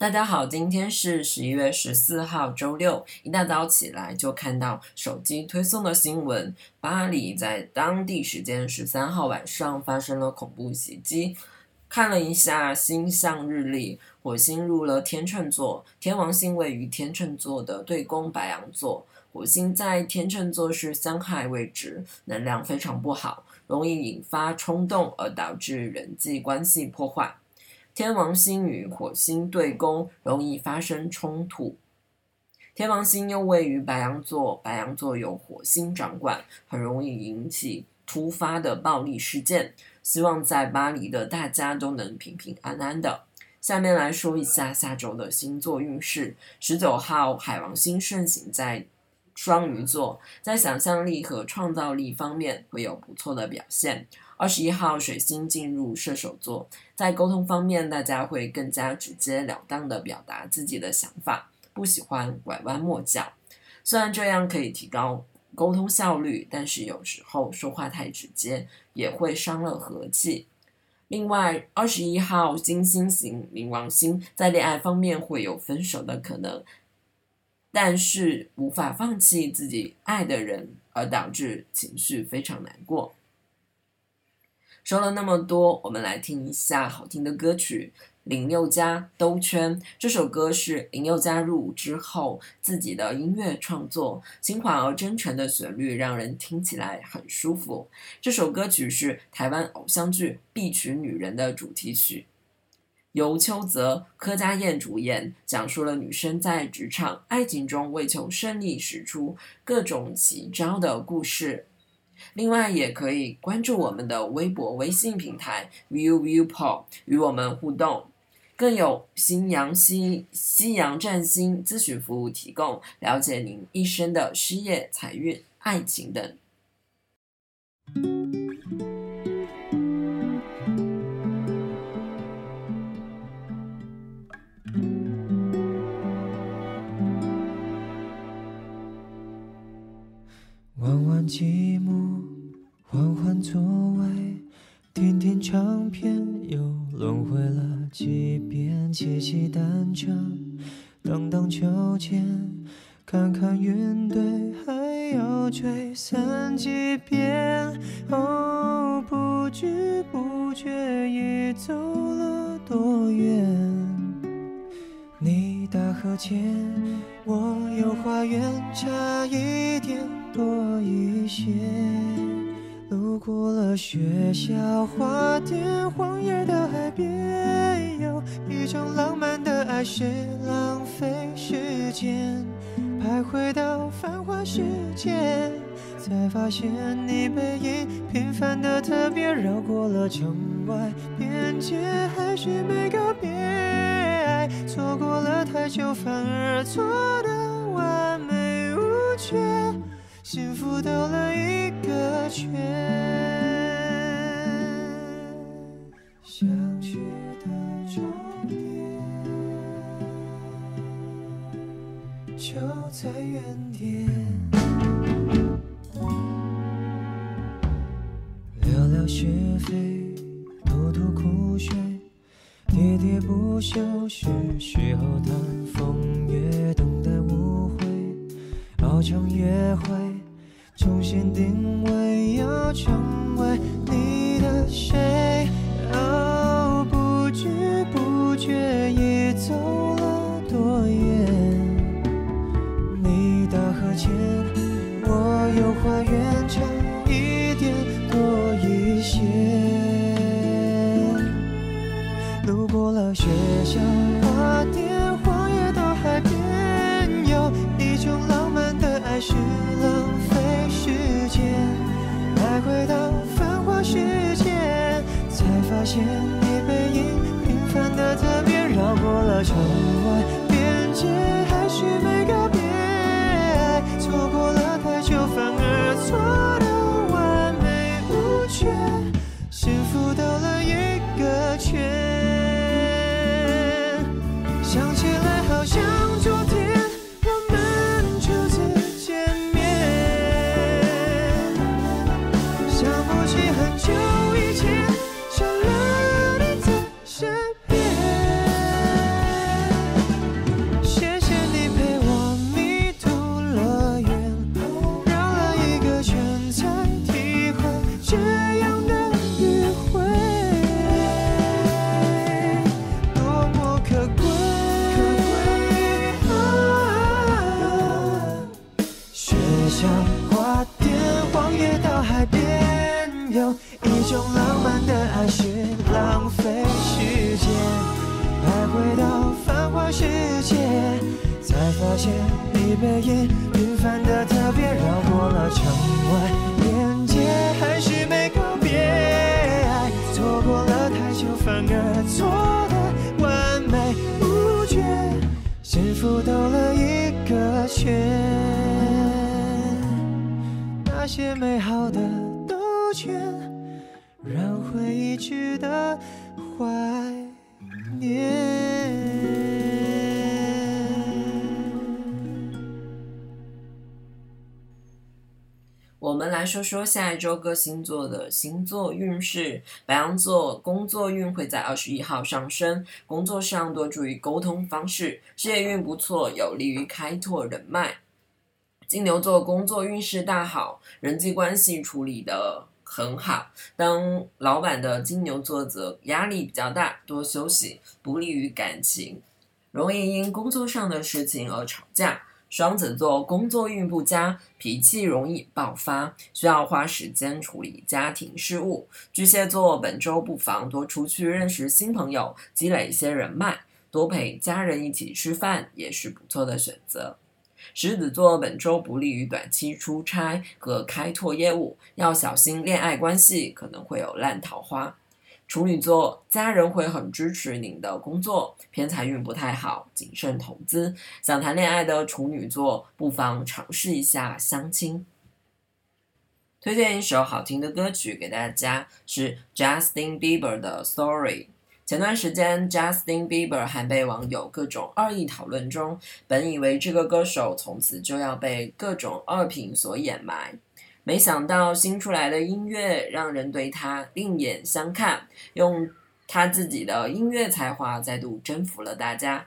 大家好，今天是十一月十四号，周六。一大早起来就看到手机推送的新闻，巴黎在当地时间十三号晚上发生了恐怖袭击。看了一下星象日历，火星入了天秤座，天王星位于天秤座的对宫白羊座。火星在天秤座是相害位置，能量非常不好，容易引发冲动而导致人际关系破坏。天王星与火星对宫，容易发生冲突。天王星又位于白羊座，白羊座有火星掌管，很容易引起突发的暴力事件。希望在巴黎的大家都能平平安安的。下面来说一下下周的星座运势。十九号，海王星顺行在双鱼座，在想象力和创造力方面会有不错的表现。二十一号，水星进入射手座，在沟通方面，大家会更加直截了当的表达自己的想法，不喜欢拐弯抹角。虽然这样可以提高沟通效率，但是有时候说话太直接也会伤了和气。另外，二十一号金星型冥王星在恋爱方面会有分手的可能，但是无法放弃自己爱的人，而导致情绪非常难过。说了那么多，我们来听一下好听的歌曲。林宥嘉《兜圈》这首歌是林宥嘉入伍之后自己的音乐创作，轻缓而真诚的旋律让人听起来很舒服。这首歌曲是台湾偶像剧《必娶女人》的主题曲，由邱泽、柯佳燕主演，讲述了女生在职场、爱情中为求胜利使出各种奇招的故事。另外，也可以关注我们的微博、微信平台 View View Pop 与我们互动，更有新阳西西阳占星咨询服务提供，了解您一生的事业、财运、爱情等。些。路过了学校花店，荒野的海边，有一种浪漫的爱是浪费时间。徘徊到繁华世界，才发现你背影平凡的特别。绕过了城外边界，还是没告别。爱错过了太久，反而错的完美无缺。幸福兜了一个圈，想去的终点就在原点。聊聊是非，吐吐苦水，喋喋不休，是时候谈风月，等待误会，熬成约会。重新定位，要成些美好的兜圈，让回忆值得怀念。我们来说说下一周各星座的星座运势。白羊座工作运会在二十一号上升，工作上多注意沟通方式，事业运不错，有利于开拓人脉。金牛座工作运势大好，人际关系处理的很好。当老板的金牛座则压力比较大，多休息，不利于感情，容易因工作上的事情而吵架。双子座工作运不佳，脾气容易爆发，需要花时间处理家庭事务。巨蟹座本周不妨多出去认识新朋友，积累一些人脉，多陪家人一起吃饭也是不错的选择。狮子座本周不利于短期出差和开拓业务，要小心恋爱关系可能会有烂桃花。处女座家人会很支持您的工作，偏财运不太好，谨慎投资。想谈恋爱的处女座不妨尝试一下相亲。推荐一首好听的歌曲给大家，是 Justin Bieber 的《Sorry》。前段时间，Justin Bieber 还被网友各种恶意讨论中，本以为这个歌手从此就要被各种恶评所掩埋，没想到新出来的音乐让人对他另眼相看，用他自己的音乐才华再度征服了大家。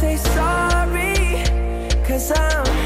say sorry? Cause I'm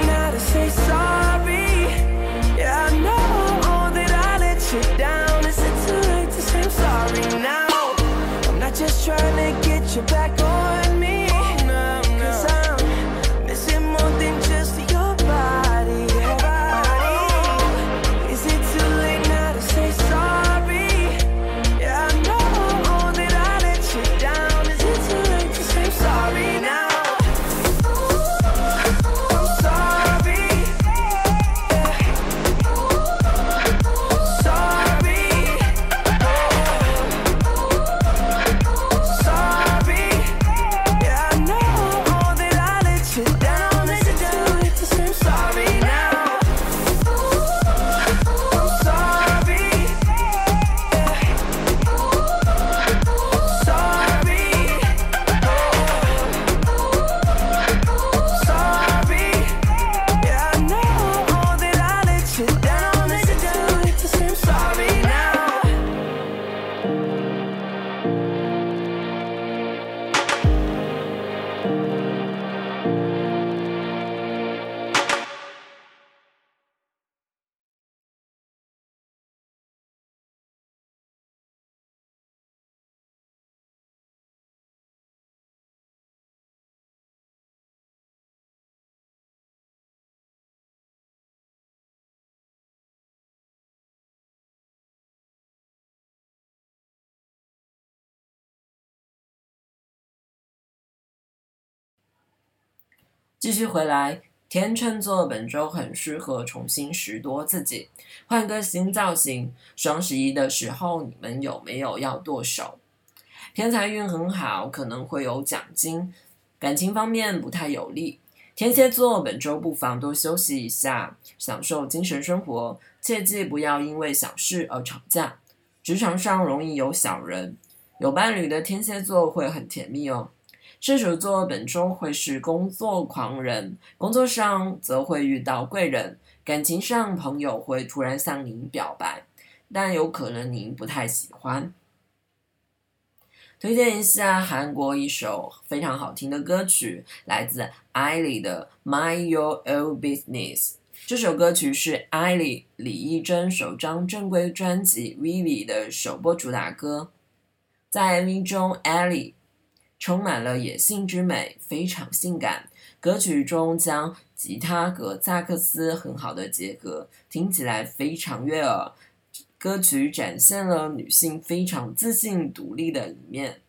your back on 继续回来，天秤座本周很适合重新拾掇自己，换个新造型。双十一的时候，你们有没有要剁手？偏财运很好，可能会有奖金。感情方面不太有利，天蝎座本周不妨多休息一下，享受精神生活，切记不要因为小事而吵架。职场上容易有小人，有伴侣的天蝎座会很甜蜜哦。射手座本周会是工作狂人，工作上则会遇到贵人，感情上朋友会突然向您表白，但有可能您不太喜欢。推荐一下韩国一首非常好听的歌曲，来自艾莉的《My Your Own Business》。这首歌曲是艾莉李易珍首张正规专辑《Vivi》的首播主打歌，在 MV 中，艾莉。充满了野性之美，非常性感。歌曲中将吉他和萨克斯很好的结合，听起来非常悦耳。歌曲展现了女性非常自信、独立的一面。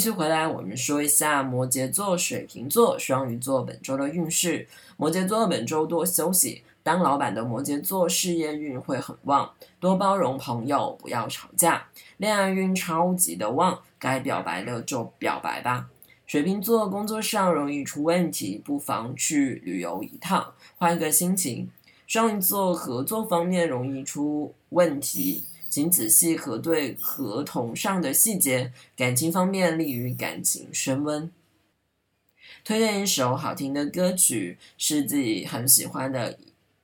继续回来，我们说一下摩羯座、水瓶座、双鱼座本周的运势。摩羯座本周多休息，当老板的摩羯座事业运会很旺，多包容朋友，不要吵架。恋爱运超级的旺，该表白的就表白吧。水瓶座工作上容易出问题，不妨去旅游一趟，换个心情。双鱼座合作方面容易出问题。请仔细核对合同上的细节，感情方面利于感情升温。推荐一首好听的歌曲，是自己很喜欢的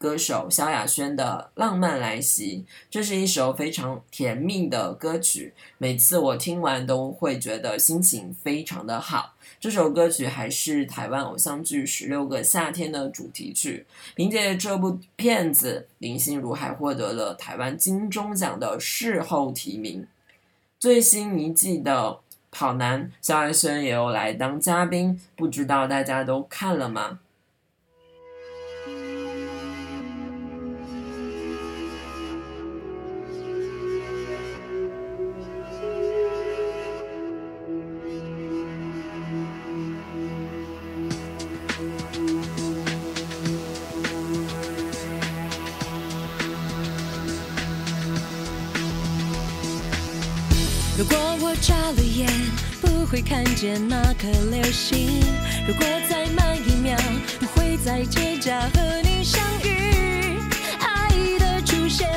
歌手萧亚轩的《浪漫来袭》。这是一首非常甜蜜的歌曲，每次我听完都会觉得心情非常的好。这首歌曲还是台湾偶像剧《十六个夏天》的主题曲。凭借这部片子，林心如还获得了台湾金钟奖的事后提名。最新一季的《跑男》，萧亚轩也有来当嘉宾，不知道大家都看了吗？会看见那颗流星。如果再慢一秒，不会在街角和你相遇。爱的出现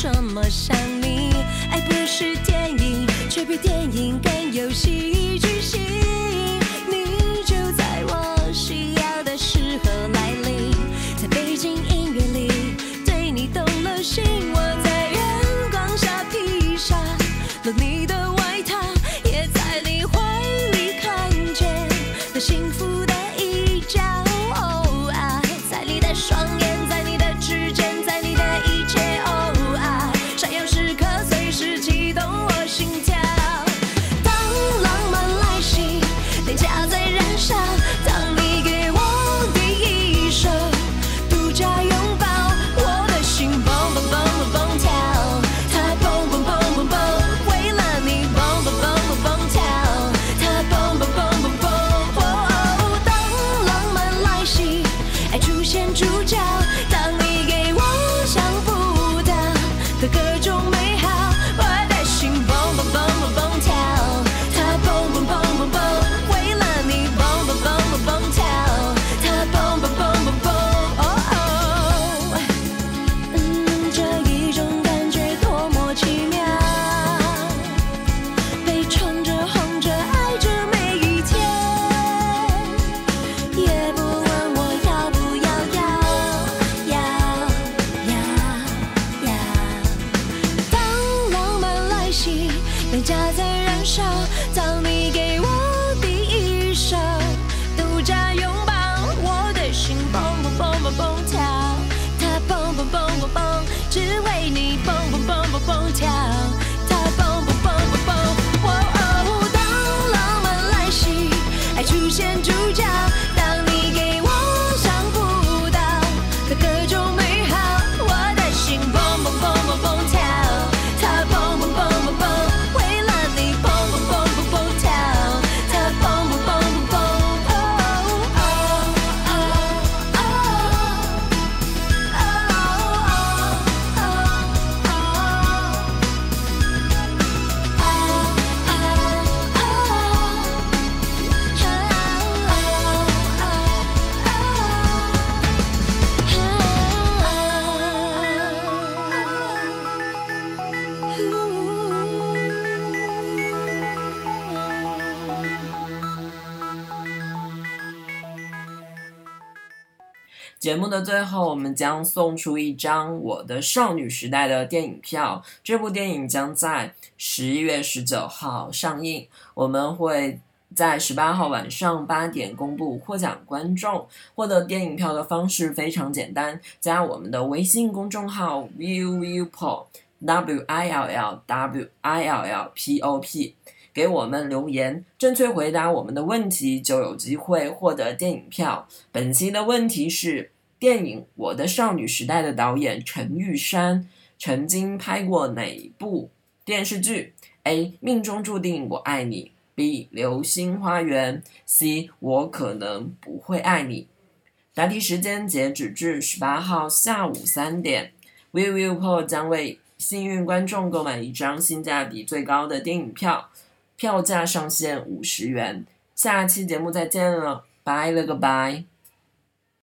这么想你。爱不是电影，却比电影更有戏袭，脸颊在燃烧。当你给我第一手独家拥抱，我的心砰砰砰砰砰跳，它砰砰砰砰砰，只为你砰砰砰砰砰跳，节目的最后，我们将送出一张《我的少女时代》的电影票。这部电影将在十一月十九号上映，我们会在十八号晚上八点公布获奖观众。获得电影票的方式非常简单，加我们的微信公众号 Will Will Pop W I L L W I L L P O P。给我们留言，正确回答我们的问题就有机会获得电影票。本期的问题是：电影《我的少女时代》的导演陈玉珊曾经拍过哪部电视剧？A. 命中注定我爱你；B. 流星花园；C. 我可能不会爱你。答题时间截止至十八号下午三点。We Will Po 将为幸运观众购买一张性价比最高的电影票。票价上限五十元，下期节目再见了，拜了个拜。